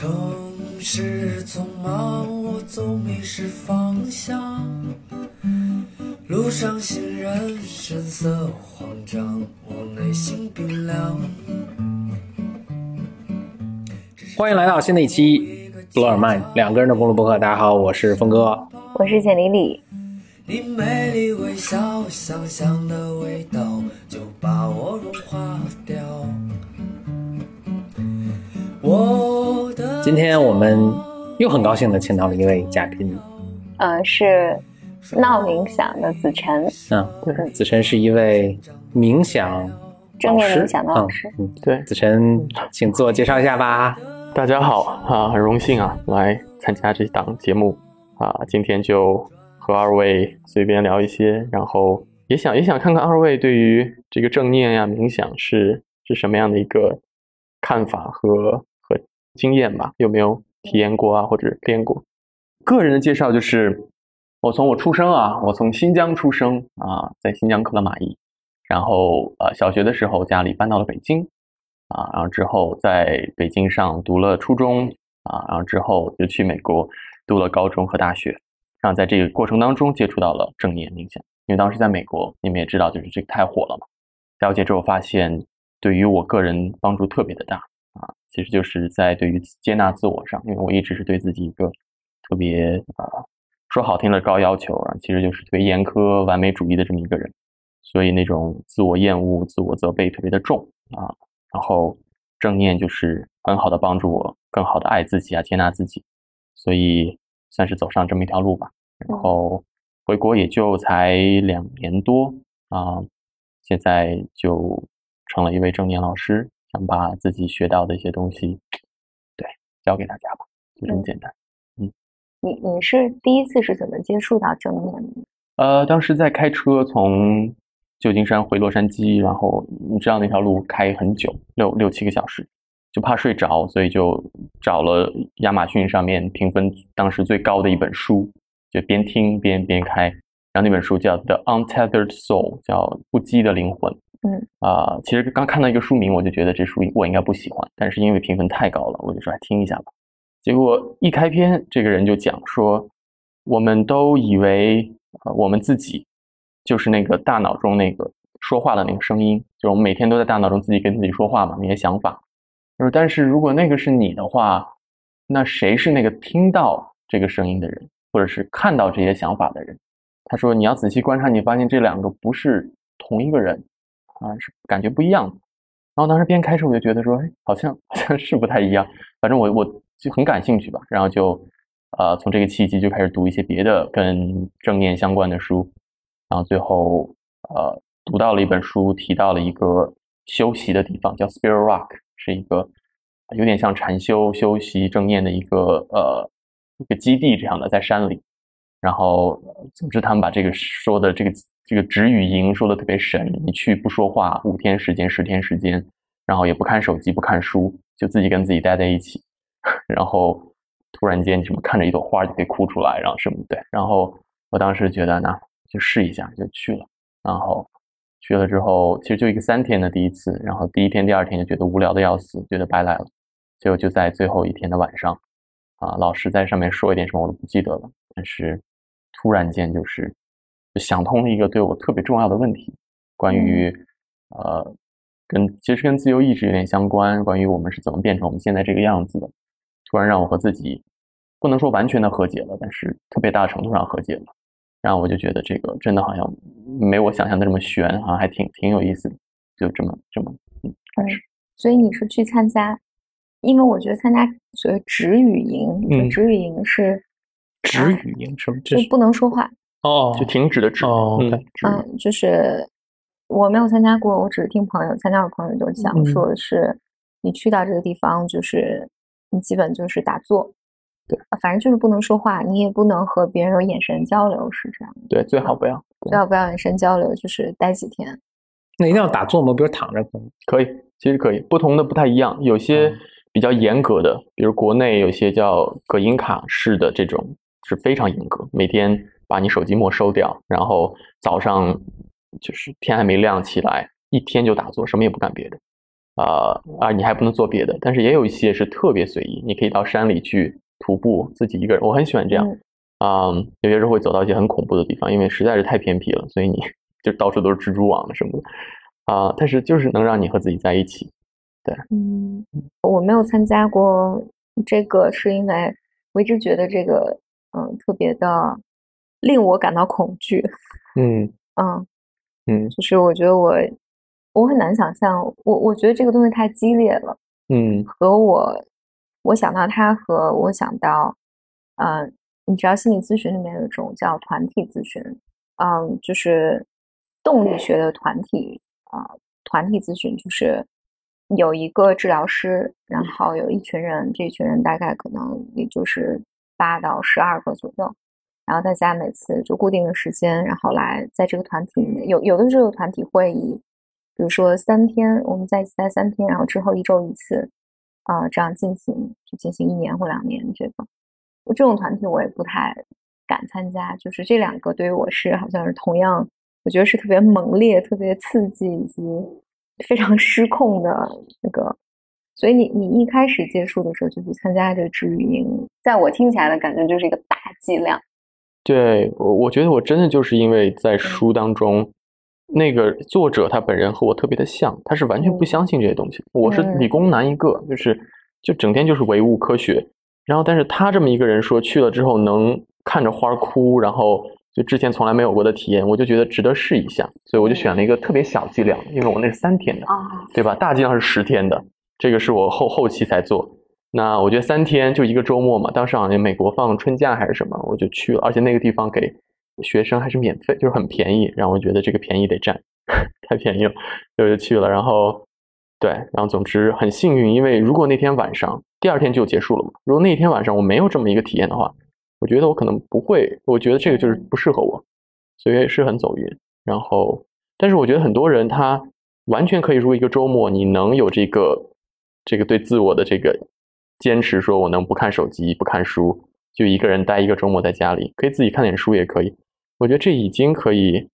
城市匆忙，我总迷失方向。路上行人神色慌张，我内心冰凉。欢迎来到新的一期布罗尔曼两个人的公路博客。大家好，我是峰哥。我是简丽丽。你美丽微笑，香香的味道就把我融化掉。我的今天我们又很高兴的请到了一位嘉宾，呃，是闹冥想的子晨，嗯，对，子晨是一位冥想正念冥想的老嗯师。嗯，对，子晨，请自我介绍一下吧。大家好啊，很荣幸啊，来参加这档节目啊。今天就和二位随便聊一些，然后也想也想看看二位对于这个正念呀、冥想是是什么样的一个看法和和经验吧？有没有体验过啊，或者练过？个人的介绍就是，我从我出生啊，我从新疆出生啊，在新疆克拉玛依，然后呃小学的时候家里搬到了北京。啊，然后之后在北京上读了初中啊，然后之后就去美国读了高中和大学，然后在这个过程当中接触到了正念冥想，因为当时在美国，你们也知道，就是这个太火了嘛。了解之后发现，对于我个人帮助特别的大，其实就是在对于接纳自我上，因为我一直是对自己一个特别啊说好听的高要求啊，其实就是特别严苛、完美主义的这么一个人，所以那种自我厌恶、自我责备特别的重啊。然后正念就是很好的帮助我更好的爱自己啊，接纳自己，所以算是走上这么一条路吧。然后回国也就才两年多啊，现在就成了一位正念老师，想把自己学到的一些东西，对，教给大家吧，就这么简单。嗯你你是第一次是怎么接触到正念的？呃，当时在开车从旧金山回洛杉矶，然后你知道那条路开很久，六六七个小时，就怕睡着，所以就找了亚马逊上面评分当时最高的一本书，就边听边边开。然后那本书叫《The Untethered Soul》，叫不羁的灵魂。嗯啊、其实刚看到一个书名，我就觉得这书我应该不喜欢，但是因为评分太高了，我就说来听一下吧。结果一开篇，这个人就讲说，我们都以为呃我们自己就是那个大脑中那个说话的那个声音，就我们每天都在大脑中自己跟自己说话嘛，那些想法。就是但是如果那个是你的话，那谁是那个听到这个声音的人，或者是看到这些想法的人？他说你要仔细观察，你发现这两个不是同一个人啊，是感觉不一样。然后当时边开车我就觉得说，哎，好像好像是不太一样。反正我我就很感兴趣吧，然后就呃从这个契机就开始读一些别的跟正念相关的书，然后最后呃读到了一本书，提到了一个休息的地方，叫 Spirit Rock，是一个有点像禅修、修习正念的一个呃一个基地这样的，在山里。然后，总之他们把这个说的这个这个止语营说的特别神，你去不说话，五天时间、十天时间，然后也不看手机、不看书，就自己跟自己待在一起，然后突然间什么看着一朵花就可以哭出来，然后什么对，然后我当时觉得呢就试一下，就去了，然后去了之后，其实就一个三天的第一次，然后第一天、第二天就觉得无聊的要死，觉得白来了，结果就在最后一天的晚上，啊，老师在上面说一点什么我都不记得了，但是突然间就是想通了一个对我特别重要的问题，关于呃跟其实跟自由意志有点相关，关于我们是怎么变成我们现在这个样子的，突然让我和自己不能说完全的和解了，但是特别大程度上和解了，然后我就觉得这个真的好像没我想象的这么悬，好像还挺挺有意思的，就这么这么嗯嗯，所以你是去参加，因为我觉得参加所谓止语营，止语营是止语营什么？就是不能说话，哦，就停止的止，哦嗯就是我没有参加过，我只是听朋友参加的朋友都讲嗯说是你去到这个地方，就是你基本就是打坐，对啊，反正就是不能说话，你也不能和别人有眼神交流，是这样的。对，最好不要，最好不要眼神交流，就是待几天。那一定要打坐吗？比如躺着可以？可以，其实可以，不同的不太一样，有些嗯比较严格的，比如国内有些叫葛音卡式的这种是非常严格，每天把你手机没收掉，然后早上就是天还没亮起来，一天就打坐，什么也不干别的。啊啊，你还不能做别的。但是也有一些是特别随意，你可以到山里去徒步，自己一个人，我很喜欢这样。啊，有些时候会走到一些很恐怖的地方，因为实在是太偏僻了，所以你 就到处都是蜘蛛网什么的啊。但是就是能让你和自己在一起。对，嗯，我没有参加过这个，是因为我一直觉得这个嗯特别的令我感到恐惧。嗯嗯嗯，就是我觉得我我很难想象，我我觉得这个东西太激烈了。嗯，和我我想到他和我想到，嗯。你知道心理咨询里面有一种叫团体咨询，嗯，就是动力学的团体啊，团体咨询就是有一个治疗师，然后有一群人，这群人大概可能也就是八到十二个左右，然后大家每次就固定的时间，然后来在这个团体里面，有有的时候团体会议，比如说三天，我们在一起待三天，然后之后一周一次，啊，这样进行就进行一年或两年这个。这种团体我也不太敢参加，就是这两个对于我是好像是同样，我觉得是特别猛烈、特别刺激以及非常失控的那个。所以你你一开始接触的时候就去参加这个治愈营，在我听起来的感觉就是一个大剂量。对，我我觉得我真的就是因为在书当中，那个作者他本人和我特别的像，他是完全不相信这些东西。我是理工男一个，就是就整天就是唯物科学。然后，但是他这么一个人说去了之后能看着花哭，然后就之前从来没有过的体验，我就觉得值得试一下，所以我就选了一个特别小剂量，因为我那是三天的，对吧？大剂量是十天的，这个是我后后期才做。那我觉得三天就一个周末嘛，当时好像美国放春假还是什么，我就去了，而且那个地方给学生还是免费，就是很便宜，然后我觉得这个便宜得占，太便宜了，所以我就去了。然后，对，然后总之很幸运，因为如果那天晚上。第二天就结束了嘛？如果那天晚上我没有这么一个体验的话，我觉得我可能不会。我觉得这个就是不适合我，所以是很走运。然后，但是我觉得很多人他完全可以如果一个周末，你能有这个这个对自我的这个坚持，说我能不看手机、不看书，就一个人待一个周末在家里，可以自己看点书也可以。我觉得这已经可以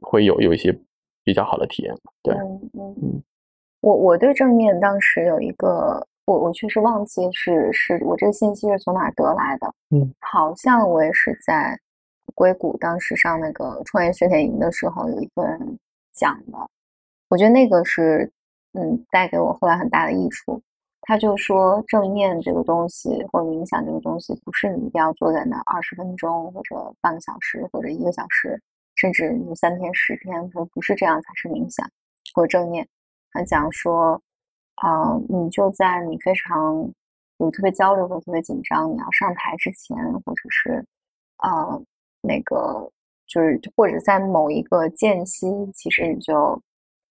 会有有一些比较好的体验了。对，嗯嗯，我我对正面当时有一个。我我确实忘记是是我这个信息是从哪得来的，嗯，好像我也是在硅谷当时上那个创业训练营的时候有一个人讲的，我觉得那个是嗯带给我后来很大的益处。他就说正念这个东西或者冥想这个东西，不是你一定要坐在那二十分钟或者半个小时或者一个小时，甚至你三天十天，他说不是这样才是冥想或者正念。他讲说。啊，你就在你非常有特别焦虑或特别紧张，你要上台之前，或者是啊那个就是或者在某一个间隙，其实你就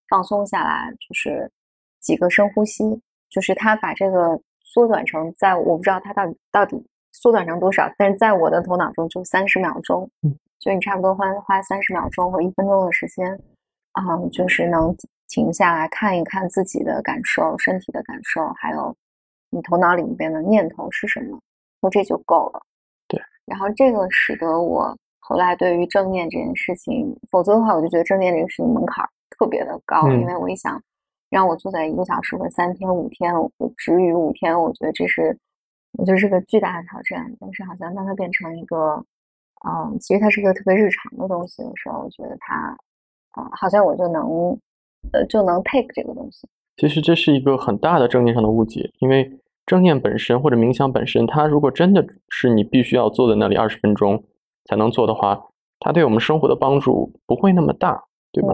放松下来，就是几个深呼吸，就是他把这个缩短成在我不知道他到底到底缩短成多少，但是在我的头脑中就三十秒钟，就你差不多花花三十秒钟或一分钟的时间，啊，就是能。停下来看一看自己的感受、身体的感受，还有你头脑里面的念头是什么，说这就够了。对，然后这个使得我后来对于正念这件事情，否则的话，我就觉得正念这个事情门槛特别的高，因为我一想让我坐在一个小时或三天、五天，我止于五天，我觉得这是我觉得是个巨大的挑战。但是好像当它变成一个，嗯，其实它是一个特别日常的东西的时候，我觉得它，啊，好像我就能。呃，就能 take 这个东西。其实这是一个很大的正念上的误解，因为正念本身或者冥想本身，它如果真的是你必须要坐在那里二十分钟才能做的话，它对我们生活的帮助不会那么大，对吧？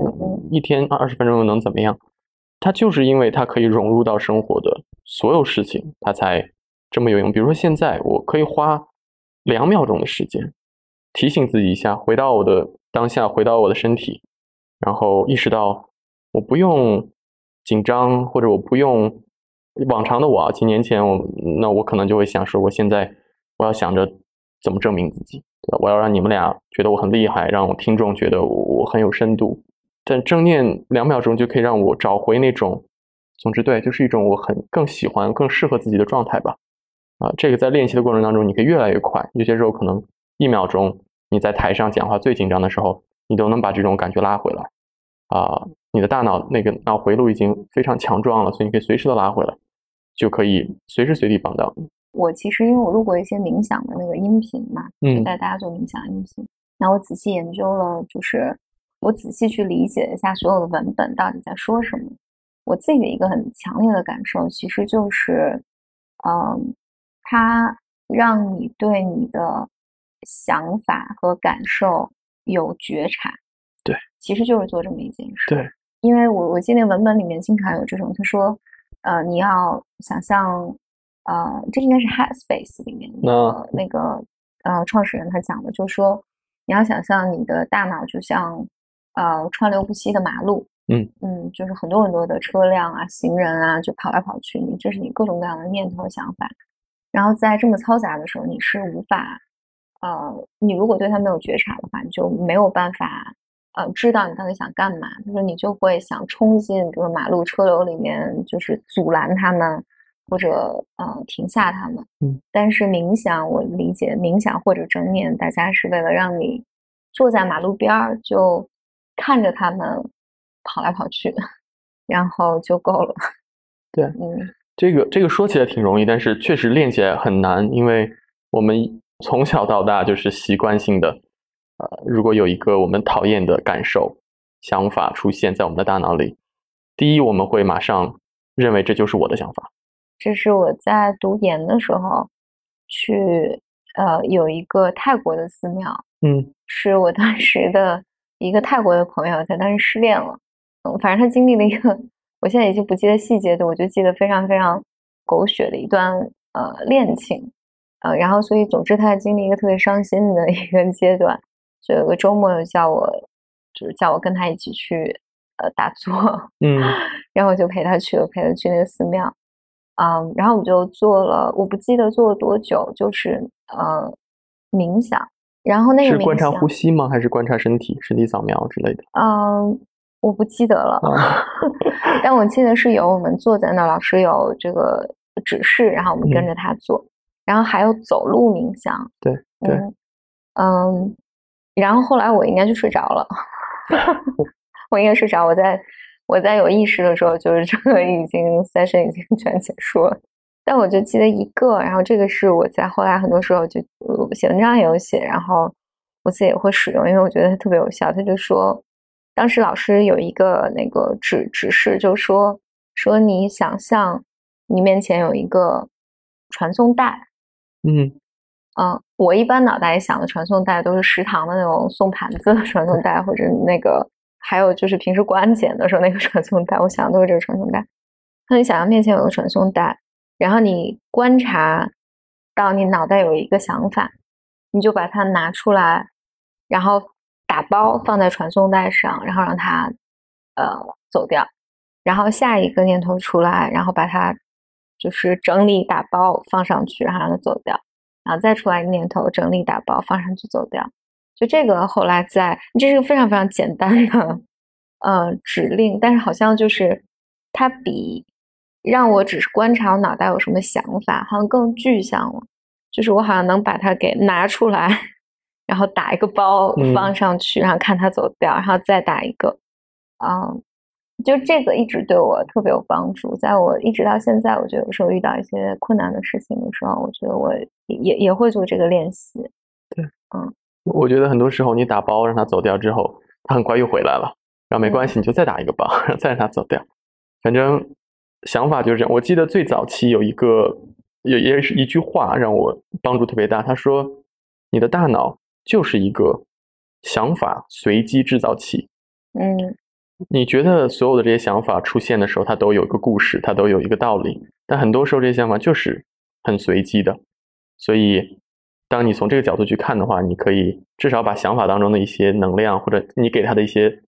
一天二十分钟又能怎么样？它就是因为它可以融入到生活的所有事情，它才这么有用。比如说现在，我可以花两秒钟的时间提醒自己一下，回到我的当下，回到我的身体，然后意识到。我不用紧张，或者我不用往常的我啊，几年前我那我可能就会想说，我现在我要想着怎么证明自己，我要让你们俩觉得我很厉害，让我听众觉得我很有深度。但正念两秒钟就可以让我找回那种，总之对，就是一种我很更喜欢、更适合自己的状态吧。啊，这个在练习的过程当中，你可以越来越快。有些时候可能一秒钟你在台上讲话最紧张的时候，你都能把这种感觉拉回来。啊，你的大脑那个脑回路已经非常强壮了，所以你可以随时的拉回来，就可以随时随地帮到你。我其实因为我录过一些冥想的那个音频嘛，嗯带大家做冥想音频，然后我仔细研究了，就是我仔细去理解一下所有的文本到底在说什么。我自己的一个很强烈的感受，其实就是，嗯，它让你对你的想法和感受有觉察。对，其实就是做这么一件事。对，因为我我记得文本里面经常有这种，他说，呃，你要想象，呃，这应该是 Headspace 里面那个那个呃创始人他讲的，就说你要想象你的大脑就像呃川流不息的马路，嗯嗯，就是很多很多的车辆啊、行人啊，就跑来跑去，你这是你各种各样的念头和想法，然后在这么嘈杂的时候，你是无法，呃，你如果对它没有觉察的话，你就没有办法。呃，知道你到底想干嘛，就是你就会想冲进这个马路车流里面，就是阻拦他们，或者呃停下他们。嗯，但是冥想，我理解冥想或者正念，大家是为了让你坐在马路边儿，就看着他们跑来跑去，然后就够了。对，嗯，这个这个说起来挺容易，但是确实练起来很难，因为我们从小到大就是习惯性的。呃，如果有一个我们讨厌的感受、想法出现在我们的大脑里，第一，我们会马上认为这就是我的想法。这是我在读研的时候去呃有一个泰国的寺庙，嗯，是我当时的一个泰国的朋友，他当时失恋了，嗯，反正他经历了一个，我现在已经不记得细节的，我就记得非常非常狗血的一段呃恋情，呃，然后所以总之他经历一个特别伤心的一个阶段。就有个周末又叫我，就是叫我跟他一起去，呃，打坐，嗯，然后我就陪他去，我陪他去那个寺庙，嗯，然后我们就做了，我不记得做了多久，就是呃冥想，然后那个是观察呼吸吗？还是观察身体、身体扫描之类的？嗯，我不记得了，啊。但我记得是有我们坐在那儿，老师有这个指示，然后我们跟嗯。着他做，然后还有走路冥想，对对嗯嗯，然后后来我应该就睡着了，我应该睡着，我在我在有意识的时候，就是这个已经 session 已经全结束了，但我就记得一个，然后这个是我在后来很多时候就呃写文章也有写，然后我自己也会使用，因为我觉得它特别有效。他就说，当时老师有一个那个指指示，就说说你想象你面前有一个传送带，嗯嗯，我一般脑袋里想的传送带都是食堂的那种送盘子的传送带，或者那个还有就是平时过安检的时候那个传送带，我想的都是这个传送带。那你想象面前有个传送带，然后你观察到你脑袋有一个想法，你就把它拿出来，然后打包放在传送带上，然后让它呃走掉。然后下一个念头出来，然后把它就是整理打包放上去，然后让它走掉。然后再出来一个念头，整理打包放上去走掉。就这个后来在，这是个非常非常简单的呃指令，但是好像就是它比让我只是观察我脑袋有什么想法，好像更具象了。就是我好像能把它给拿出来，然后打一个包嗯放上去，然后看它走掉，然后再打一个，嗯，就这个一直对我特别有帮助。在我一直到现在，我觉得有时候遇到一些困难的事情的时候，我觉得我也也会做这个练习。对，嗯我觉得很多时候你打包让它走掉之后，它很快又回来了，然后没关系，你就再打一个包，然后再让它走掉。反正想法就是这样。我记得最早期有一个有也是一句话让我帮助特别大，他说：“你的大脑就是一个想法随机制造器。嗯你觉得所有的这些想法出现的时候，它都有一个故事，它都有一个道理，但很多时候这些想法就是很随机的。所以，当你从这个角度去看的话，你可以至少把想法当中的一些能量，或者你给他的一些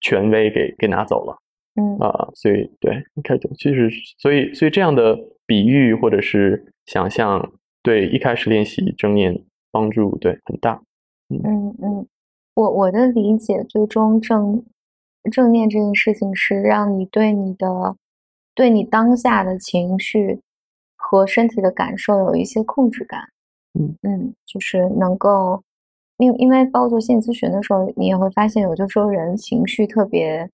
权威给给拿走了嗯啊、所以，对，你看，其实，所以，所以这样的比喻或者是想象，对一开始练习正念帮助对很大。嗯嗯，我我的理解，最终正正念这件事情是让你对你的对你当下的情绪和身体的感受有一些控制感。嗯嗯，就是能够，因因为包括做心理咨询的时候，你也会发现，有的时候人情绪特别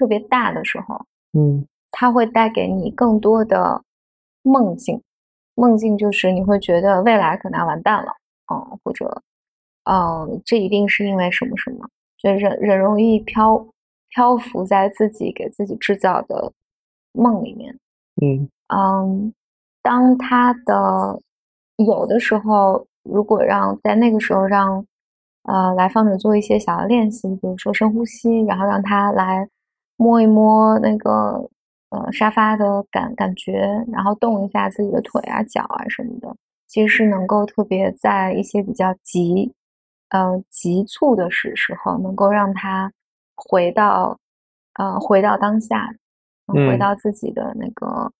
特别大的时候，嗯它会带给你更多的梦境。梦境就是你会觉得未来可能要完蛋了，嗯，或者，嗯，这一定是因为什么什么，就人人容易漂漂浮在自己给自己制造的梦里面。嗯嗯，当他的有的时候，如果让在那个时候让呃来访者做一些小的练习，比如说深呼吸，然后让他来摸一摸那个呃沙发的感感觉，然后动一下自己的腿啊、脚啊什么的，其实是能够特别在一些比较急呃急促的时时候，能够让他回到呃回到当下，嗯回嗯到自己的那个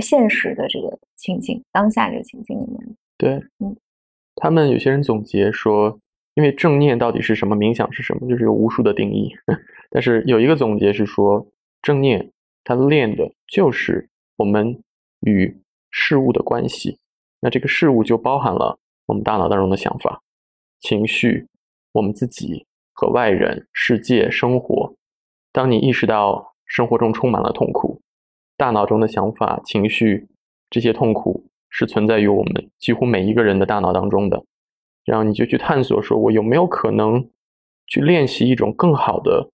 现实的这个情景，当下这个情境里面。对嗯，他们有些人总结说，因为正念到底是什么，冥想是什么，就是有无数的定义。但是有一个总结是说，正念它练的就是我们与事物的关系。那这个事物就包含了我们大脑当中的想法、情绪、我们自己和外人、世界、生活。当你意识到生活中充满了痛苦，大脑中的想法、情绪这些痛苦是存在于我们几乎每一个人的大脑当中的，然后你就去探索，说我有没有可能去练习一种更好的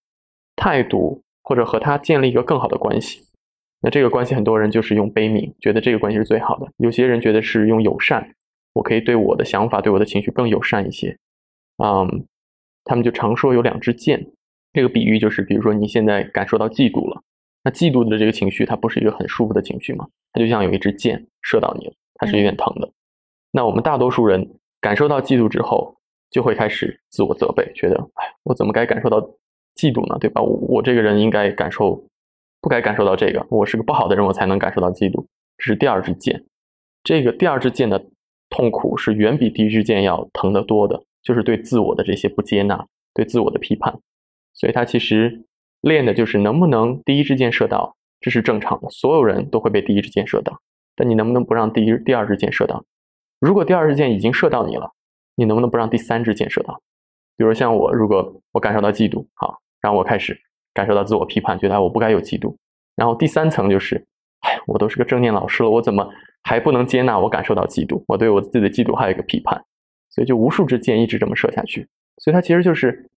态度，或者和他建立一个更好的关系。那这个关系，很多人就是用悲悯，觉得这个关系是最好的；有些人觉得是用友善，我可以对我的想法、对我的情绪更友善一些。嗯，他们就常说有两支箭，这个比喻就是，比如说你现在感受到嫉妒了，那嫉妒的这个情绪，它不是一个很舒服的情绪吗？它就像有一支箭射到你了，它是有点疼的。那我们大多数人感受到嫉妒之后，就会开始自我责备，觉得，哎，我怎么该感受到嫉妒呢？对吧？我我这个人应该感受，不该感受到这个，我是个不好的人，我才能感受到嫉妒。这是第二支箭，这个第二支箭的痛苦是远比第一支箭要疼得多的，就是对自我的这些不接纳，对自我的批判。所以他其实练的就是能不能第一支箭射到，这是正常的，所有人都会被第一支箭射到，但你能不能不让第一、第二支箭射到？如果第二支箭已经射到你了，你能不能不让第三支箭射到？比如像我，如果我感受到嫉妒，好，然后我开始感受到自我批判，觉得哎我不该有嫉妒。然后第三层就是，哎，我都是个正念老师了，我怎么还不能接纳我感受到嫉妒？我对我自己的嫉妒还有一个批判，所以就无数支箭一直这么射下去。所以它其实就是，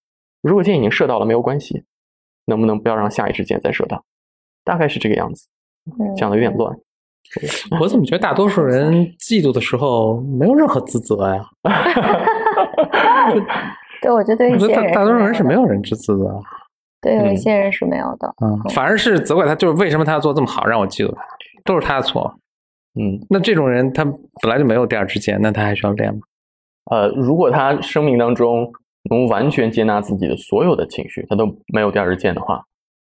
如果箭已经射到了没有关系，能不能不要让下一支箭再射到？大概是这个样子，嗯，讲的有点乱。我怎么觉得大多数人嫉妒的时候没有任何自责呀？对，我觉得对我觉得一些人大大多数人是没有人知自责。对，有一嗯些人是没有的。嗯，反而是责怪他，就是为什么他要做这么好，让我嫉妒他，都是他的错。嗯，那这种人他本来就没有第二支箭，那他还需要练吗？呃，如果他生命当中能完全接纳自己的所有的情绪，他都没有第二支箭的话，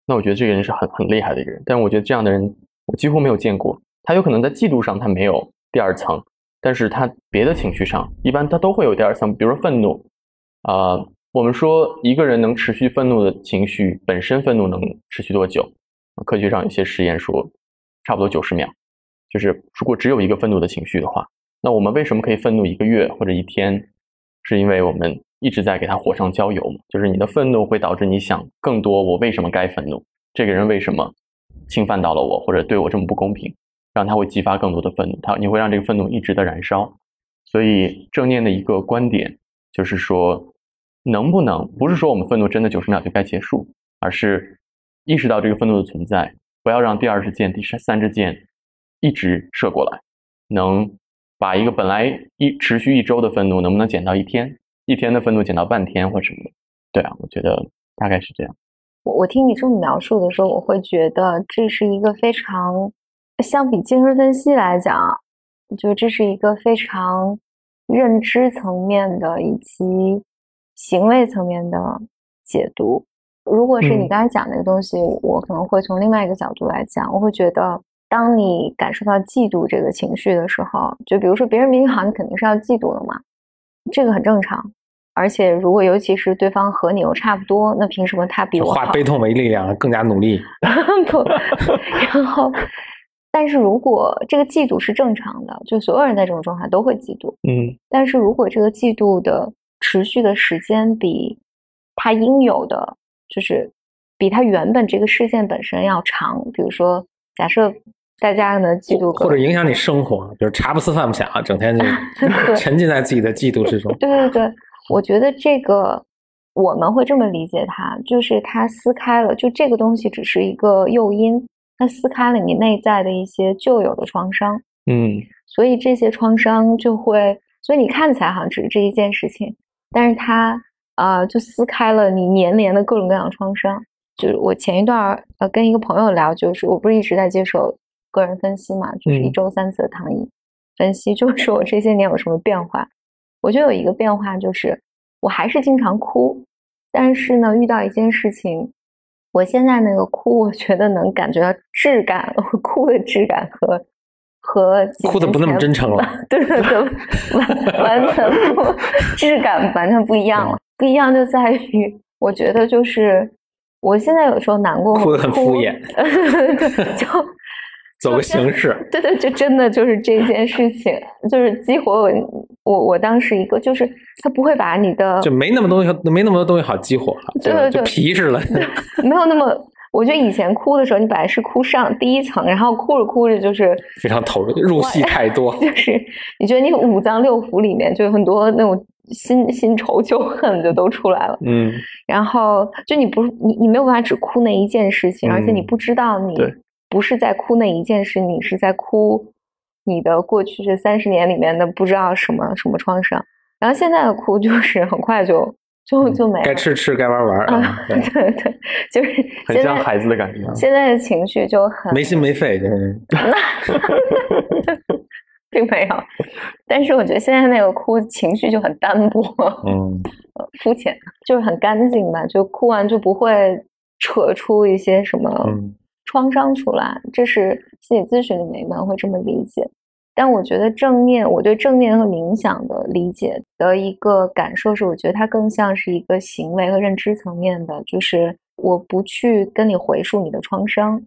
那我觉得这个人是很很厉害的一个人。但我觉得这样的人我几乎没有见过。他有可能在嫉妒上他没有第二层，但是他别的情绪上，一般他都会有第二层，比如说愤怒。呃，我们说一个人能持续愤怒的情绪，本身愤怒能持续多久？科学上有些实验说，差不多九十秒。就是如果只有一个愤怒的情绪的话，那我们为什么可以愤怒一个月或者一天？是因为我们一直在给它火上浇油嘛。就是你的愤怒会导致你想更多，我为什么该愤怒？这个人为什么侵犯到了我，或者对我这么不公平？让他会激发更多的愤怒，他你会让这个愤怒一直的燃烧。所以正念的一个观点就是说，能不能不是说我们愤怒真的九十秒就该结束，而是意识到这个愤怒的存在，不要让第二支箭、第三三支箭一直射过来，能把一个本来一持续一周的愤怒，能不能减到一天？一天的愤怒减到半天或什么的？对啊，我觉得大概是这样。我我听你这么描述的时候，我会觉得这是一个非常，相比精神分析来讲，我觉得这是一个非常认知层面的以及行为层面的解读。如果是你嗯刚才讲那个东西，我可能会从另外一个角度来讲，我会觉得，当你感受到嫉妒这个情绪的时候，就比如说别人比你好，你肯定是要嫉妒的嘛，这个很正常。而且，如果尤其是对方和你又差不多，那凭什么他比我好？化悲痛为力量，更加努力。不，然后，但是如果这个嫉妒是正常的，就所有人在这种状态都会嫉妒。嗯但是如果这个嫉妒的持续的时间比他应有的，就是比它原本这个事件本身要长。比如说，假设大家呢嫉妒，或者影响你生活，就是茶不思饭不想，整天就 沉浸在自己的嫉妒之中。对对对，我觉得这个我们会这么理解它，就是它撕开了，就这个东西只是一个诱因，它撕开了你内在的一些旧有的创伤。嗯，所以这些创伤就会，所以你看起来好像只是这一件事情，但是它啊，就撕开了你年连的各种各样的创伤。就是我前一段呃跟一个朋友聊，就是我不是一直在接受个人分析嘛，就是一周三次的躺椅分析，就是我这些年有什么变化。我就有一个变化，就是我还是经常哭，但是呢，遇到一件事情，我现在那个哭，我觉得能感觉到质感，我哭的质感和。和哭的不那么真诚了，对对对，完完全不质感完全不一样了。不一样就在于，我觉得就是我现在有时候难过，哭的很敷衍，就 走个形式。对对，就真的就是这件事情，就是激活我我我当时一个，就是他不会把你的就没那么东西，没那么多东西好激活了，对对对，皮实了，没有那么。我觉得以前哭的时候，你本来是哭上第一层，然后哭着哭着就是非常投入，入戏太多，就是你觉得你五脏六腑里面就有很多那种新新仇旧恨就都出来了，嗯，然后就你不你你没有办法只哭那一件事情，而且你不知道你不是在哭那一件事，你是在哭你的过去这三十年里面的不知道什么什么创伤，然后现在的哭就是很快就。就就没该吃吃，该玩玩啊！对对，就是很像孩子的感觉。现在的情绪就很没心没肺，就是 并没有。但是我觉得现在那个哭情绪就很单薄，嗯，肤浅，就是很干净吧。就哭完就不会扯出一些什么创伤出来。这是心理咨询里面一般会这么理解。但我觉得正念，我对正念和冥想的理解的一个感受是，我觉得它更像是一个行为和认知层面的，就是我不去跟你回溯你的创伤，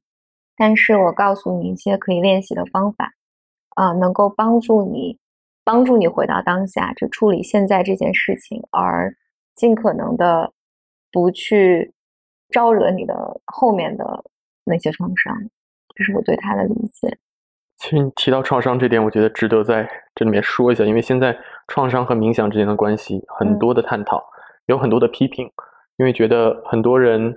但是我告诉你一些可以练习的方法，啊，能够帮助你，帮助你回到当下，就处理现在这件事情，而尽可能的不去招惹你的后面的那些创伤，这是我对他的理解。其实你提到创伤这点，我觉得值得在这里面说一下，因为现在创伤和冥想之间的关系很多的探讨，有很多的批评，因为觉得很多人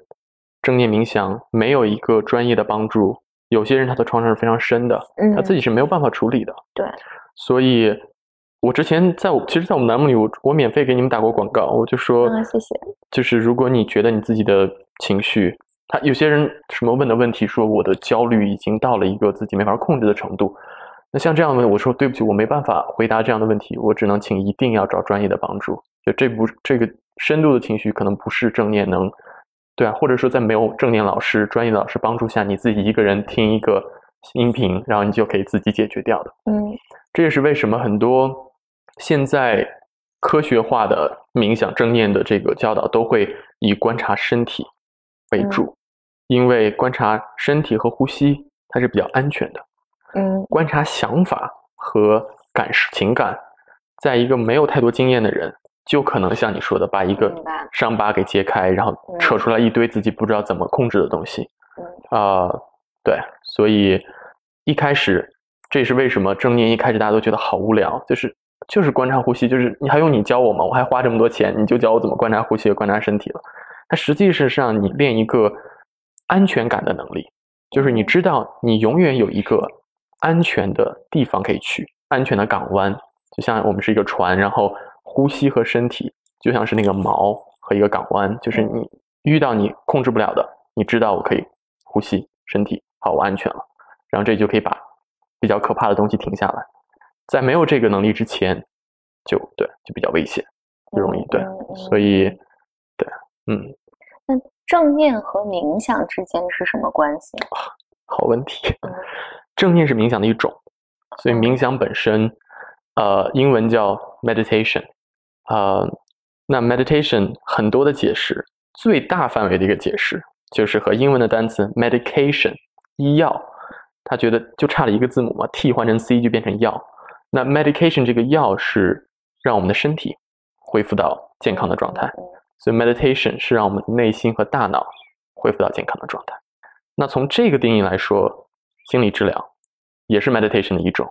正念冥想没有一个专业的帮助，有些人他的创伤是非常深的，他自己是没有办法处理的。对，所以我之前在我其实，在我们栏目里，我我免费给你们打过广告，我就说，谢谢，就是如果你觉得你自己的情绪。他有些人什么问的问题，说我的焦虑已经到了一个自己没法控制的程度。那像这样问，我说对不起，我没办法回答这样的问题，我只能请一定要找专业的帮助。就这不这个深度的情绪，可能不是正念能，对啊，或者说在没有正念老师、专业的老师帮助下，你自己一个人听一个音频，然后你就可以自己解决掉的。嗯，这也是为什么很多现在科学化的冥想、正念的这个教导都会以观察身体为主。因为观察身体和呼吸，它是比较安全的。嗯，观察想法和感受情感，在一个没有太多经验的人，就可能像你说的，把一个伤疤给揭开，然后扯出来一堆自己不知道怎么控制的东西。啊，对，所以一开始，这也是为什么正念一开始大家都觉得好无聊，就是就是观察呼吸，就是你还用你教我吗？我还花这么多钱，你就教我怎么观察呼吸和观察身体了。它实际是让你练一个。安全感的能力，就是你知道你永远有一个安全的地方可以去，安全的港湾，就像我们是一个船，然后呼吸和身体就像是那个锚和一个港湾，就是你遇到你控制不了的，你知道我可以呼吸，身体好，我安全了，然后这就可以把比较可怕的东西停下来。在没有这个能力之前，就对，就比较危险，就容易对，所以对，嗯。正念和冥想之间是什么关系？好问题。正念是冥想的一种，所以冥想本身，呃，英文叫 meditation，呃，那 meditation 很多的解释，最大范围的一个解释就是和英文的单词 medication 医药，他觉得就差了一个字母嘛，t 换成 c 就变成药。那 medication 这个药是让我们的身体恢复到健康的状态。所以，meditation 是让我们内心和大脑恢恢复到健康的状态。那从这个定义来说，心理治疗也是 meditation 的一种，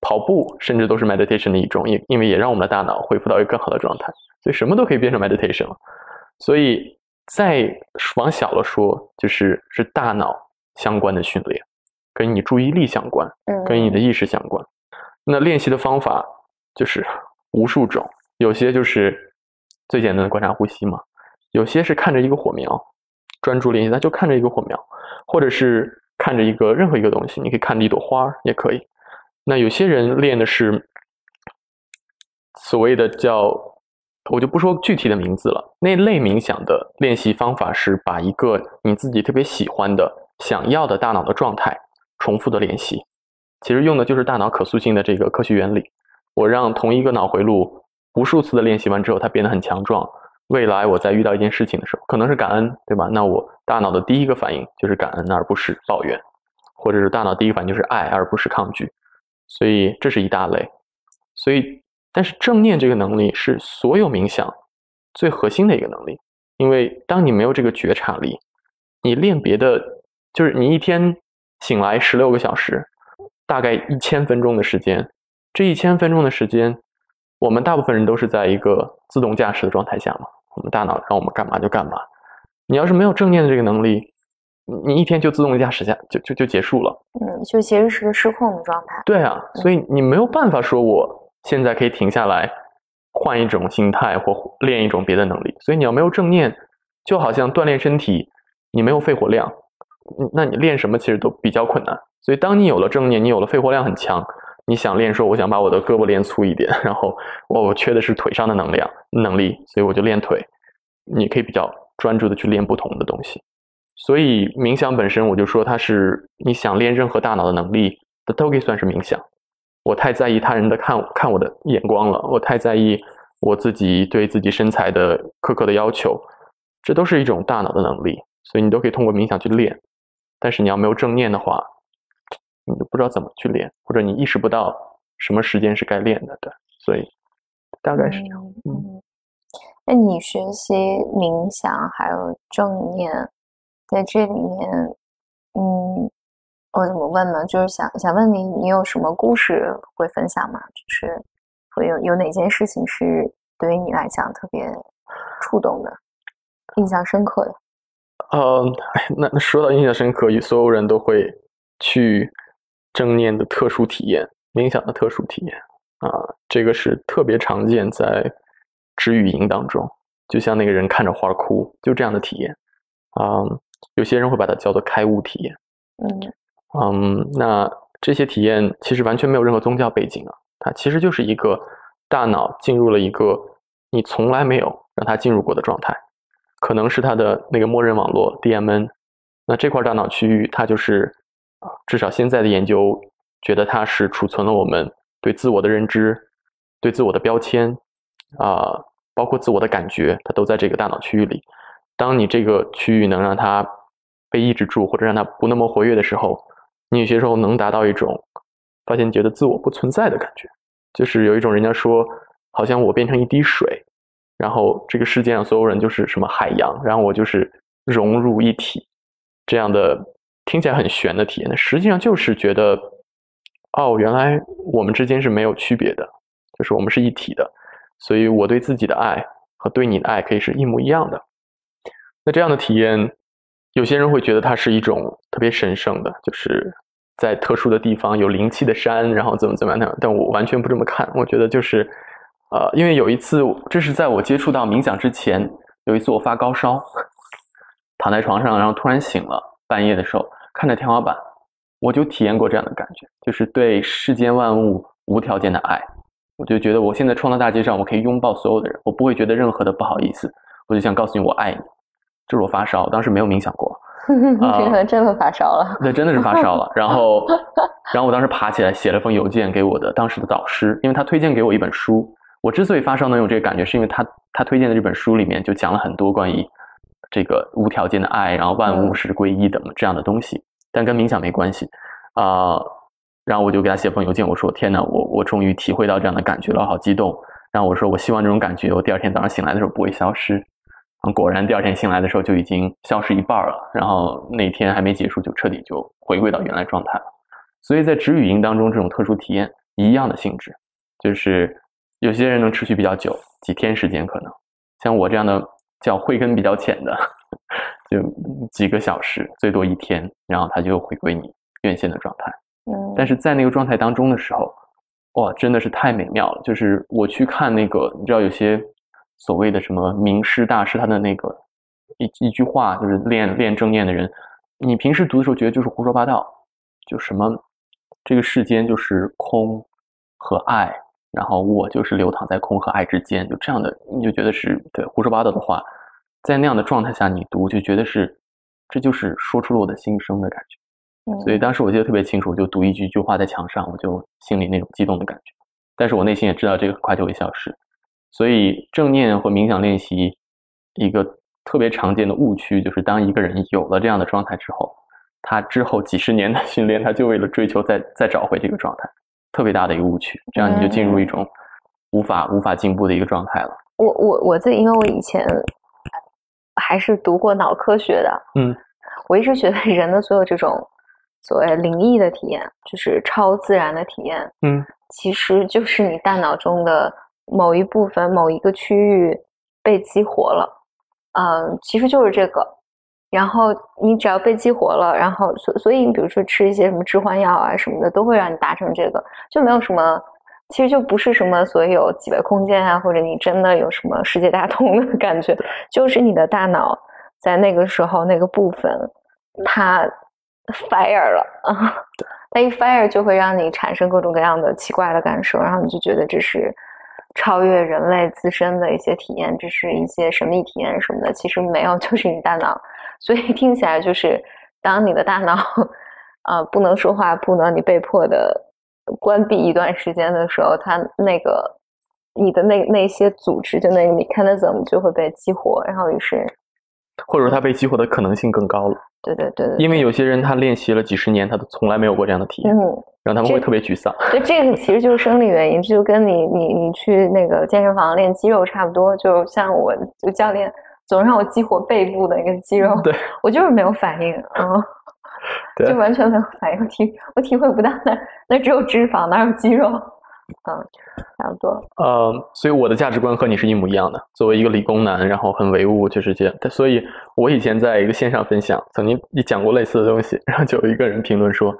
跑步甚至都是 meditation 的一种，因因为也让我们的大脑恢复到一个更好的状态，所以什么都可以变成 meditation 了。所以再往小了说，就是是大脑相关的训练，跟你注意力相关，嗯，跟你的意识相关。那练习的方法就是无数种，有些就是最简单的观察呼吸嘛，有些是看着一个火苗专注练习，那就看着一个火苗，或者是看着一个任何一个东西，你可以看着一朵花也可以。那有些人练的是所谓的叫，我就不说具体的名字了。那类冥想的练习方法是把一个你自己特别喜欢的、想要的大脑的状态重复的练习。其实用的就是大脑可塑性的这个科学原理。我让同一个脑回路无数次的练习完之后，他变得很强壮。未来我在遇到一件事情的时候，可能是感恩，对吧？那我大脑的第一个反应就是感恩，而不是抱怨，或者是大脑第一反应就是爱，而不是抗拒。所以这是一大类。所以，但是正念这个能力是所有冥想最核心的一个能力，因为当你没有这个觉察力，你练别的，就是你一天醒来十六个小时，大概一千分钟的时间，这一千分钟的时间，我们大部分人都是在一个自动驾驶的状态下嘛，我们大脑让我们干嘛就干嘛。你要是没有正念的这个能力，你你一天就自动驾驶下就就就结束了。嗯，就其实是个失控的状态。对啊，所以你没有办法说我现在可以停下来，换一种心态或练一种别的能力。所以你要没有正念，就好像锻炼身体，你没有肺活量，嗯那你练什么其实都比较困难。所以当你有了正念，你有了肺活量很强，你想练说我想把我的胳膊练粗一点，然后我我缺的是腿上的能量能力，所以我就练腿。你可以比较专注的去练不同的东西。所以冥想本身，我就说它是你想练任何大脑的能力，它都可以算是冥想。我太在意他人的看看我的眼光了，我太在意我自己对自己身材的苛刻的要求，这都是一种大脑的能力，所以你都可以通过冥想去练。但是你要没有正念的话，你都不知道怎么去练，或者你意识不到什么时间是该练的，对，所以大概是这样。嗯嗯，那你学习冥想还有正念，在这里面，嗯，我怎么问呢？就是想想问你，你有什么故事会分享吗？就是会有有哪件事情是对于你来讲特别触动的、印象深刻的？呃，哎，那那说到印象深刻，所有人都会去正念的特殊体验，冥想的特殊体验。啊、这个是特别常见在止语营当中，就像那个人看着花哭，就这样的体验。啊、有些人会把它叫做开悟体验。嗯。嗯，那这些体验其实完全没有任何宗教背景啊，它其实就是一个大脑进入了一个你从来没有让它进入过的状态，可能是它的那个默认网络 DMN，那这块大脑区域它就是啊，至少现在的研究觉得它是储存了我们对自我的认知、对自我的标签啊、包括自我的感觉，它都在这个大脑区域里。当你这个区域能让它被抑制住，或者让它不那么活跃的时候，你有些时候能达到一种发现觉得自我不存在的感觉，就是有一种人家说，好像我变成一滴水，然后这个世界上所有人就是什么海洋，然后我就是融入一体，这样的听起来很玄的体验，实际上就是觉得，哦，原来我们之间是没有区别的，就是我们是一体的，所以我对自己的爱和对你的爱可以是一模一样的。那这样的体验，有些人会觉得它是一种特别神圣的，就是在特殊的地方有灵气的山，然后怎么怎么样。但我完全不这么看，我觉得就是，呃，因为有一次，这是在我接触到冥想之前，有一次我发高烧，躺在床上，然后突然醒了，半夜的时候看着天花板，我就体验过这样的感觉，就是对世间万物无条件的爱。我就觉得我现在冲到大街上，我可以拥抱所有的人，我不会觉得任何的不好意思，我就想告诉你我爱你。这是我发烧，当时没有冥想过，你真的真的发烧了。对真的是发烧了。然后，然后我当时爬起来写了封邮件给我的当时的导师，因为他推荐给我一本书。我之所以发烧能有这个感觉，是因为他他推荐的这本书里面就讲了很多关于这个无条件的爱，然后万物是归一的这样的东西，但跟冥想没关系。啊、然后我就给他写封邮件，我说天呐，我我终于体会到这样的感觉了，好激动。然后我说我希望这种感觉我第二天早上醒来的时候不会消失。果然第二天醒来的时候就已经消失一半了，然后那天还没结束就彻底就回归到原来状态了。所以在止语音当中，这种特殊体验一样的性质，就是有些人能持续比较久，几天时间可能，像我这样的叫慧根比较浅的，就几个小时，最多一天，然后它就回归你原先的状态。嗯，但是在那个状态当中的时候，哇，真的是太美妙了。就是我去看那个，你知道有些所谓的什么名师大师，他的那个一一句话，就是练练正念的人，你平时读的时候觉得就是胡说八道，就什么这个世间就是空和爱，然后我就是流淌在空和爱之间，就这样的，你就觉得是对胡说八道的话，在那样的状态下你读，就觉得是这就是说出了我的心声的感觉。嗯所以当时我记得特别清楚，就读一句句话在墙上，我就心里那种激动的感觉。但是我内心也知道这个很快就会消失。所以正念或冥想练习一个特别常见的误区，就是当一个人有了这样的状态之后，他之后几十年的训练，他就为了追求再再找回这个状态，特别大的一个误区。这样你就进入一种无法无法进步的一个状态了。我我我自己，因为我以前还是读过脑科学的，嗯，我一直觉得 人的所有这种所谓灵异的体验，就是超自然的体验，嗯，其实就是你大脑中的某一部分、某一个区域被激活了，嗯，其实就是这个。然后你只要被激活了，然后所所以你比如说吃一些什么致幻药啊什么的，都会让你达成这个，就没有什么，其实就不是什么所有几维空间啊，或者你真的有什么世界大同的 感觉，就是你的大脑在那个时候那个部分它 fire 了。啊，它一 fire 就会让你产生各种各样的奇怪的感受，然后你就觉得这是超越人类自身的一些体验，这是一些神秘体验什么的，其实没有，就是你大脑。所以听起来就是，当你的大脑，呃，不能说话，不能你被迫的关闭一段时间的时候，它那个你的那那些组织，就那个 mechanism 就会被激活，然后于是，或者说他被激活的可能性更高了。对对对对，因为有些人他练习了几十年，他都从来没有过这样的体验，嗯，然后他们会特别沮丧。对，这个其实就是生理原因，这就跟你你你去那个健身房练肌肉差不多，就像我就教练总让我激活背部的那个肌肉，对我就是没有反应，嗯。对就完全没有反应，我体我体会不到那那只有脂肪，哪有肌肉？嗯，差不多。呃，所以我的价值观和你是一模一样的。作为一个理工男，然后很唯物，就是这样。但所以，我以前在一个线上分享，曾经也讲过类似的东西，然后就有一个人评论说：“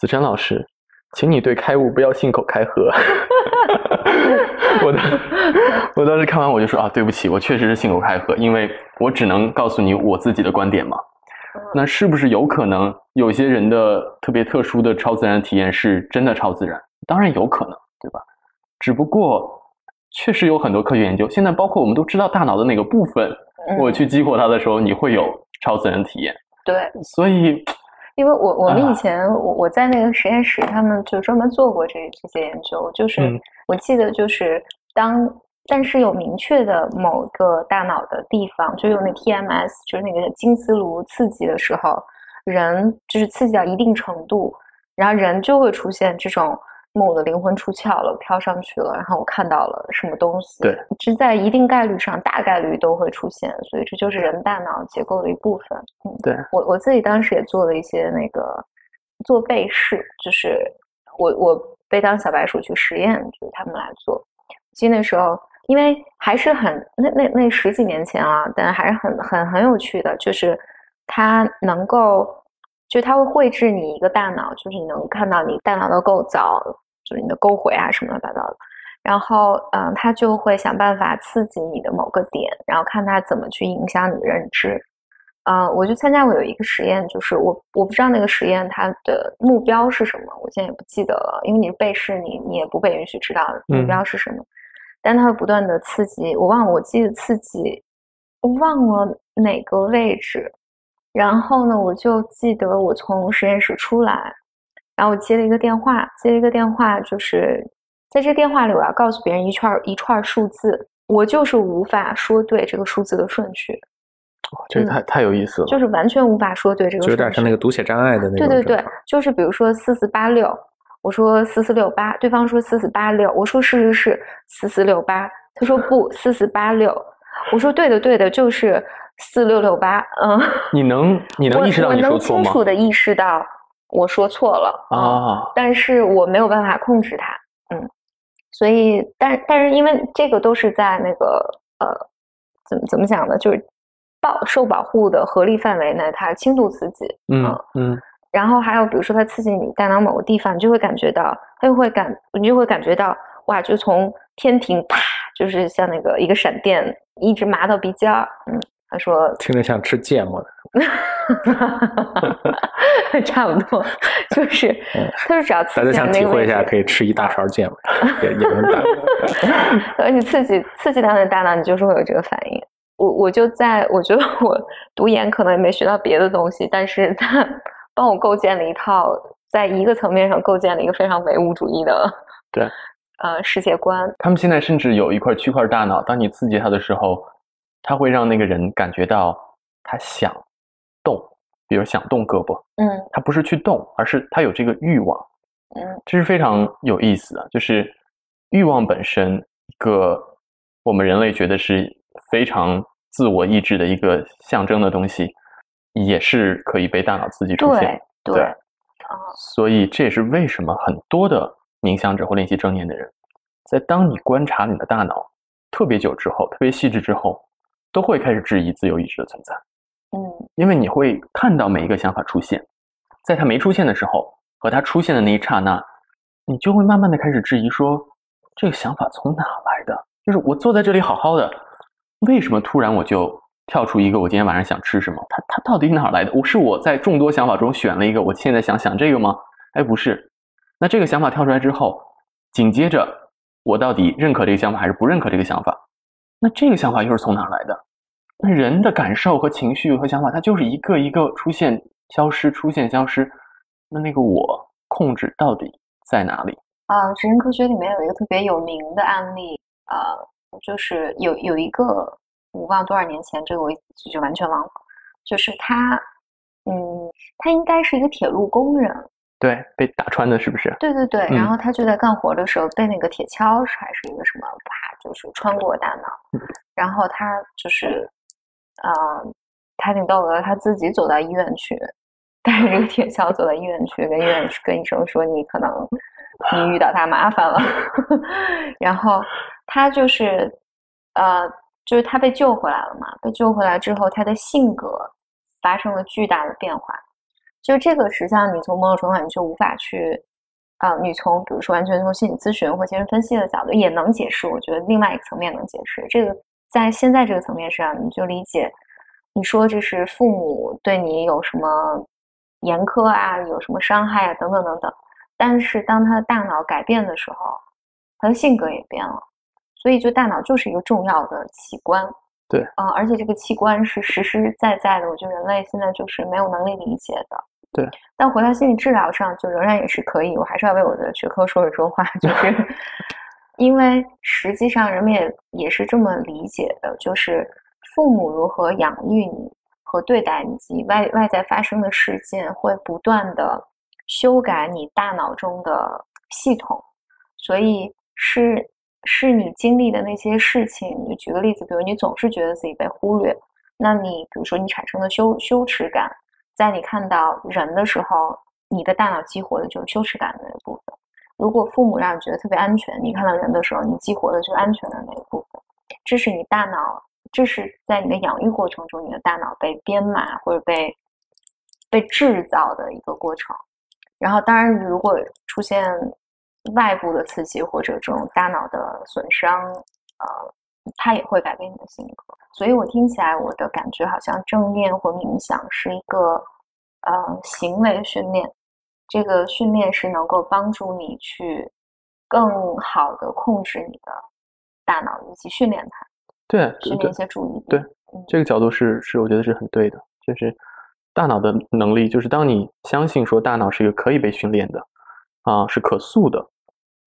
子珊老师，请你对开悟不要信口开河。”我当，我当时看完我就说啊，对不起，我确实是信口开河，因为我只能告诉你我自己的观点嘛。那是不是有可能有些人的特别特殊的超自然体验是真的超自然？当然有可能，对吧？只不过确实有很多科学研究，现在包括我们都知道大脑的哪个部分，嗯我去激活它的时候，你会有超自然体验。对，所以，因为我我们啊以前我我在那个实验室，他们就专门做过这这些研究，就是嗯我记得就是当但是有明确的某个大脑的地方，就用那 TMS，就是那个金丝炉刺激的时候，人就是刺激到一定程度，然后人就会出现这种。我的灵魂出窍了，飘上去了，然后我看到了什么东西。对，这在一定概率上，大概率都会出现，所以这就是人大脑结构的一部分。嗯，对我我自己当时也做了一些那个做背试，就是我我被当小白鼠去实验，就是他们来做。其实那时候，因为还是很那那那十几年前啊，但还是很很很有趣的，就是它能够，就它会绘制你一个大脑，就是你能看到你大脑的构造，就是你的沟回啊什么乱七八糟的。然后，嗯，它就会想办法刺激你的某个点，然后看它怎么去影响你的认知。呃，我就参加过有一个实验，就是我我不知道那个实验它的目标是什么，我现在也不记得了，因为你是被试，你你也不被允许知道目标是什么。但它会不断的刺激，我忘了，我记得刺激，我忘了哪个位置。然后呢，我就记得我从实验室出来，然后我接了一个电话，接了一个电话，就是在这电话里，我要告诉别人一串一串数字，我就是无法说对这个数字的顺序。这个太太有意思了。就是完全无法说对这个就有点像那个读写障碍的那种。对对对，就是比如说四四八六，我说四四六八，对方说四四八六，我说是是是四四六八，他说不四四八六，我说对的对的，就是四六六八，嗯，你能你能意识到你说错吗我能清？楚的意识到我说错了嗯啊，但是我没有办法控制它，嗯，所以，但但是因为这个都是在那个呃，怎么怎么讲呢，就是保受保护的合理范围内，它轻度刺激，嗯。嗯然后还有比如说它刺激你大脑某个地方，你就会感觉到，它就会感，你就会感觉到，哇，就从天庭啪，就是像那个一个闪电一直麻到鼻尖儿，嗯，他说听着像吃芥末的。差不多，就是 他说只要刺大家想体会一下，可以吃一大勺芥末，也也能打。而且刺激刺激到你的大脑，你就是会有这个反应。我我就在我觉得我读研可能也没学到别的东西，但是他帮我构建了一套，在一个层面上构建了一个非常唯物主义的 对呃世界观。他们现在甚至有一块区块大脑，当你刺激它的时候，它会让那个人感觉到他想动，比如想动胳膊，嗯他不是去动，而是他有这个欲望，嗯这是非常有意思的。就是欲望本身，一个我们人类觉得是非常自我意志的一个象征的东西，也是可以被大脑刺激出现对。所以这也是为什么很多的冥想者或练习正念的人，在当你观察你的大脑特别久之后，特别细致之后，都会开始质疑自由意志的存在。嗯因为你会看到每一个想法出现，在它没出现的时候和它出现的那一刹那，你就会慢慢的开始质疑说，这个想法从哪来的？就是我坐在这里好好的，为什么突然我就跳出一个我今天晚上想吃什么？它它到底哪儿来的？我是我在众多想法中选了一个，我现在想想这个吗？哎，不是。那这个想法跳出来之后，紧接着我到底认可这个想法还是不认可这个想法？那这个想法又是从哪儿来的？那人的感受和情绪和想法，它就是一个一个出现、消失、出现、消失。那那个我控制到底在哪里？啊，神经科学里面有一个特别有名的案例，呃，就是有有一个我忘了多少年前，这个我就完全忘了，就是他，嗯，他应该是一个铁路工人，对，被打穿的是不是？对对对，嗯然后他就在干活的时候被那个铁锹还是一个什么，啪，就是穿过大脑，然后他就是，呃，他挺逗的，他自己走到医院去，带着这个铁锹走到医院去，跟医院跟医生说你可能 你遇到大麻烦了，然后他就是，呃，就是他被救回来了嘛，被救回来之后，他的性格发生了巨大的变化。就这个，实际上你从某种程度上你就无法去，啊、你从比如说完全从心理咨询或精神分析的角度也能解释，我觉得另外一个层面能解释。这个在现在这个层面上，你就理解，你说这是父母对你有什么严苛啊，有什么伤害啊，等等等等。但是当他的大脑改变的时候，他的性格也变了，所以就大脑就是一个重要的器官。对啊、而且这个器官是实实在在的，我觉得人类现在就是没有能力理解的。对，但回到心理治疗上，就仍然也是可以。我还是要为我的学科说一说话，就 是因为实际上人们也也是这么理解的，就是父母如何养育你和对待你及外外在发生的事件，会不断的修改你大脑中的系统，所以是是你经历的那些事情。你举个例子，比如你总是觉得自己被忽略，那你比如说你产生的羞羞耻感，在你看到人的时候，你的大脑激活的就是羞耻感的那个部分。如果父母让你觉得特别安全，你看到人的时候，你激活的就是安全的那一部分。这是你大脑，这是在你的养育过程中，你的大脑被编码或者被被制造的一个过程。然后，当然，如果出现外部的刺激或者这种大脑的损伤，呃，它也会改变你的性格。所以我听起来，我的感觉好像正念或冥想是一个呃行为训练。这个训练是能够帮助你去更好的控制你的大脑，以及训练它，对训练一，些注意力。对这个角度是是我觉得是很对的，就是大脑的能力，就是当你相信说大脑是一个可以被训练的，啊，是可塑的，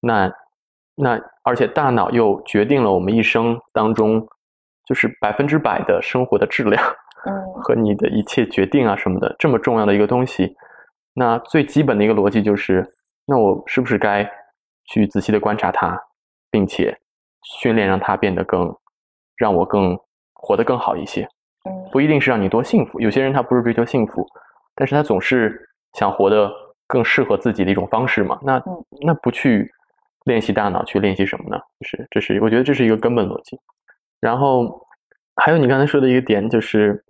那那而且大脑又决定了我们一生当中就是百分之百的生活的质量嗯 和你的一切决定啊什么的这么重要的一个东西，那最基本的一个逻辑就是，那我是不是该去仔细的观察它，并且训练让它变得更让我更活得更好一些。嗯不一定是让你多幸福，有些人他不是追求幸福，但是他总是想活得更适合自己的一种方式嘛。那嗯那不去练习大脑，去练习什么呢？就是这是我觉得这是一个根本逻辑。然后还有你刚才说的一个点就是，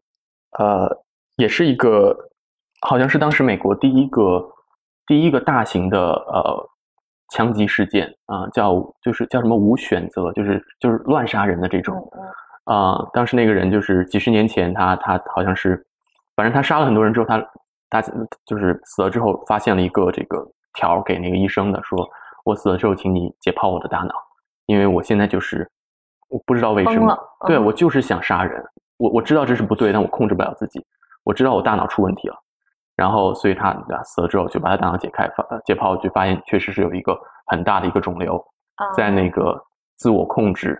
呃，也是一个好像是当时美国第一个第一个大型的呃枪击事件啊、叫就是叫什么无选择，就是就是乱杀人的这种。啊、当时那个人就是几十年前他，他好像是，反正他杀了很多人之后，他他就是死了之后，发现了一个这个条给那个医生的，说我死了之后，请你解剖我的大脑，因为我现在就是我不知道为什么，嗯对我就是想杀人，我我知道这是不对，但我控制不了自己，我知道我大脑出问题了，然后所以他死了之后就把他大脑解开，发解剖就发现确实是有一个很大的一个肿瘤，啊。在那个自我控制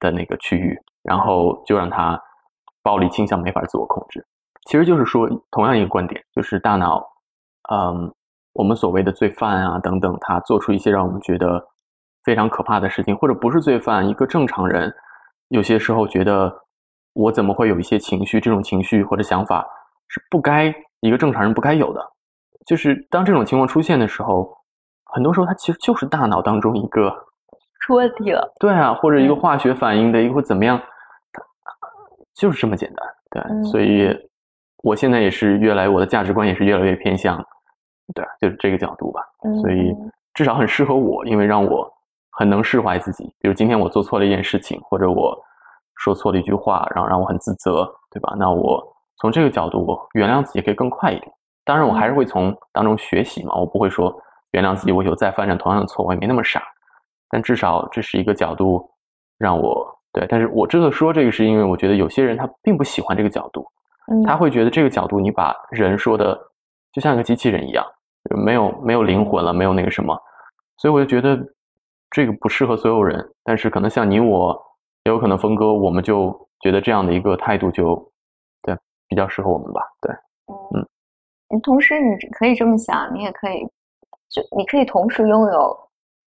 的那个区域，然后就让他暴力倾向没法自我控制。其实就是说，同样一个观点，就是大脑，嗯，我们所谓的罪犯啊等等，他做出一些让我们觉得非常可怕的事情，或者不是罪犯，一个正常人，有些时候觉得我怎么会有一些情绪，这种情绪或者想法是不该一个正常人不该有的。就是当这种情况出现的时候，很多时候它其实就是大脑当中一个出问题了。对啊，或者一个嗯化学反应的一个或怎么样，就是这么简单。对，嗯所以我现在也是越来我的价值观也是越来越偏向，对，就是这个角度吧。嗯所以嗯至少很适合我，因为让我很能释怀自己。比如今天我做错了一件事情，或者我说错了一句话，然后让我很自责，对吧？那我从这个角度，我原谅自己可以更快一点。当然，我还是会从当中学习嘛，我不会说原谅自己，我以后再犯上同样的错，我也没那么傻。但至少这是一个角度，让我对。但是我之所以说这个，是因为我觉得有些人他并不喜欢这个角度，嗯他会觉得这个角度你把人说的就像个机器人一样，没有没有灵魂了，没有那个什么，所以我就觉得这个不适合所有人。但是可能像你我，也有可能峰哥，我们就觉得这样的一个态度就对比较适合我们吧。对，嗯，你同时你可以这么想，你也可以，就你可以同时拥有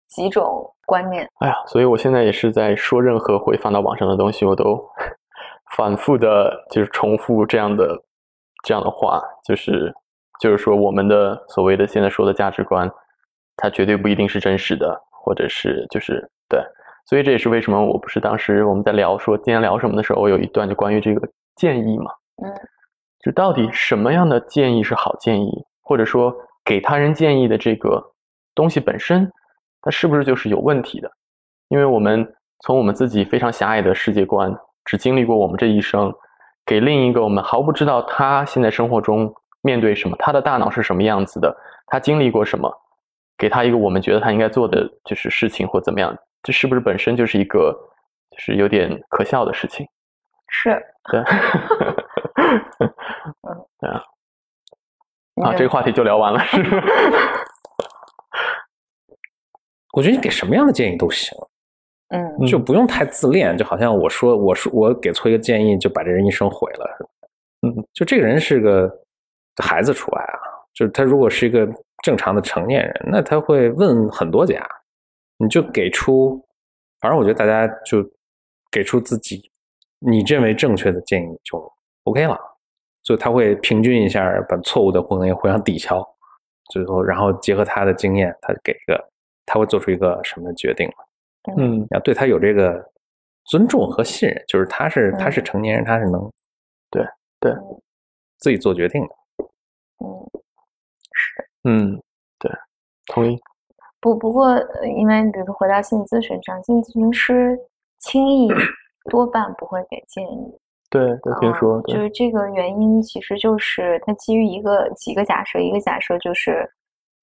几种观念。哎呀，所以我现在也是在说任何会放到网上的东西，我都 反复的，就是重复这样的这样的话，就是就是说我们的所谓的现在说的价值观，它绝对不一定是真实的，或者是就是对，所以这也是为什么我不是当时我们在聊说今天聊什么的时候，我有一段就关于这个建议嘛，嗯，就到底什么样的建议是好建议，或者说给他人建议的这个东西本身，它是不是就是有问题的？因为我们从我们自己非常狭隘的世界观，只经历过我们这一生，给另一个我们毫不知道他现在生活中面对什么，他的大脑是什么样子的，他经历过什么，给他一个我们觉得他应该做的就是事情或怎么样，这是不是本身就是一个就是有点可笑的事情？是，对，啊，这个话题就聊完了，是？我觉得你给什么样的建议都行，嗯。嗯就不用太自恋，就好像我说我说我给错一个建议，就把这人一生毁了。嗯，就这个人是个孩子除外啊，就是他如果是一个正常的成年人，那他会问很多家，你就给出，反正我觉得大家就给出自己你认为正确的建议就 OK 了，就他会平均一下，把错误的互相互相抵消，最后然后结合他的经验，他给一个他会做出一个什么决定。嗯要对他有这个尊重和信任，就是他是他是嗯成年人，他是能对对自己做决定的。嗯，嗯，对，同意。不不过，呃因为比如说回到心理咨询上，心理咨询师轻易 多半不会给建议。对，我听说，嗯就对，是这个原因，其实就是它基于一个几个假设，一个假设就是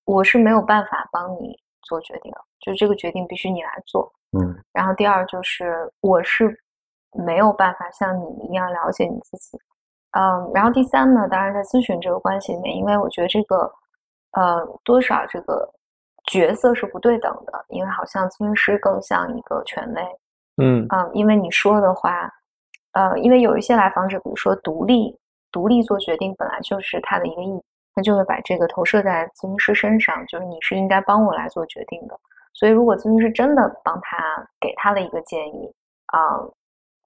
我是没有办法帮你做决定的，就这个决定必须你来做。嗯然后第二就是我是没有办法像你一样了解你自己，嗯，然后第三呢，当然在咨询这个关系里面，因为我觉得这个呃多少这个角色是不对等的，因为好像咨询师更像一个权威，嗯嗯，因为你说的话，呃，因为有一些来访者，比如说独立独立做决定，本来就是他的一个意义，他就会把这个投射在咨询师身上，就是你是应该帮我来做决定的。所以，如果咨询师真的帮他给他了一个建议，啊、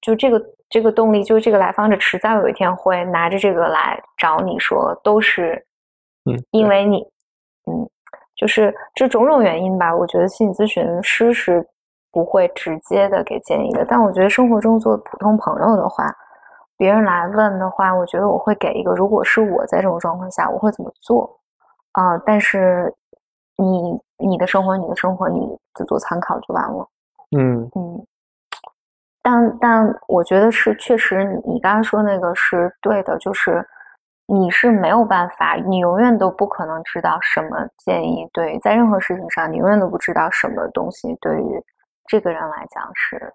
就这个这个动力，就是这个来访者迟早有一天会拿着这个来找你说，都是，嗯，因为你，嗯，就是这种种原因吧。我觉得心理咨询师是不会直接的给建议的，但我觉得生活中做普通朋友的话，别人来问的话，我觉得我会给一个，如果是我在这种状况下，我会怎么做啊？但是你你的生活，你的生活，你就做参考就完了。嗯嗯，但但我觉得是确实，你你刚刚说那个是对的，就是你是没有办法，你永远都不可能知道什么建议对于在任何事情上，你永远都不知道什么东西对于这个人来讲是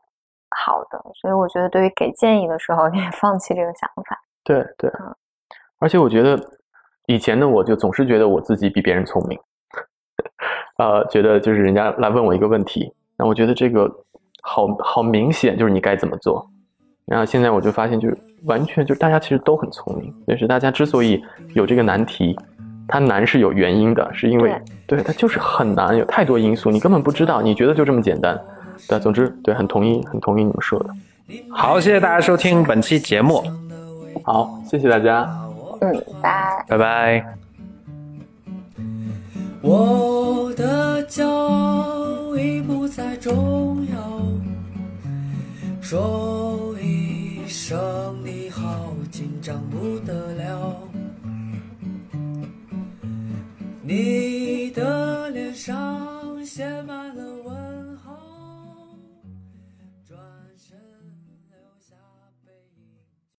好的，所以我觉得对于给建议的时候，你也放弃这个想法。对对嗯，而且我觉得以前的，我就总是觉得我自己比别人聪明，呃，觉得就是人家来问我一个问题，那我觉得这个好好明显就是你该怎么做。然后现在我就发现，就是完全就是大家其实都很聪明，就是大家之所以有这个难题，它难是有原因的，是因为对它就是很难，有太多因素，你根本不知道，你觉得就这么简单。对，总之对，很同意，很同意你们说的。好，谢谢大家收听本期节目，好，谢谢大家。嗯，拜。拜拜。我的骄傲已不再重要，说一生你好紧张不得了，你的脸上写满了。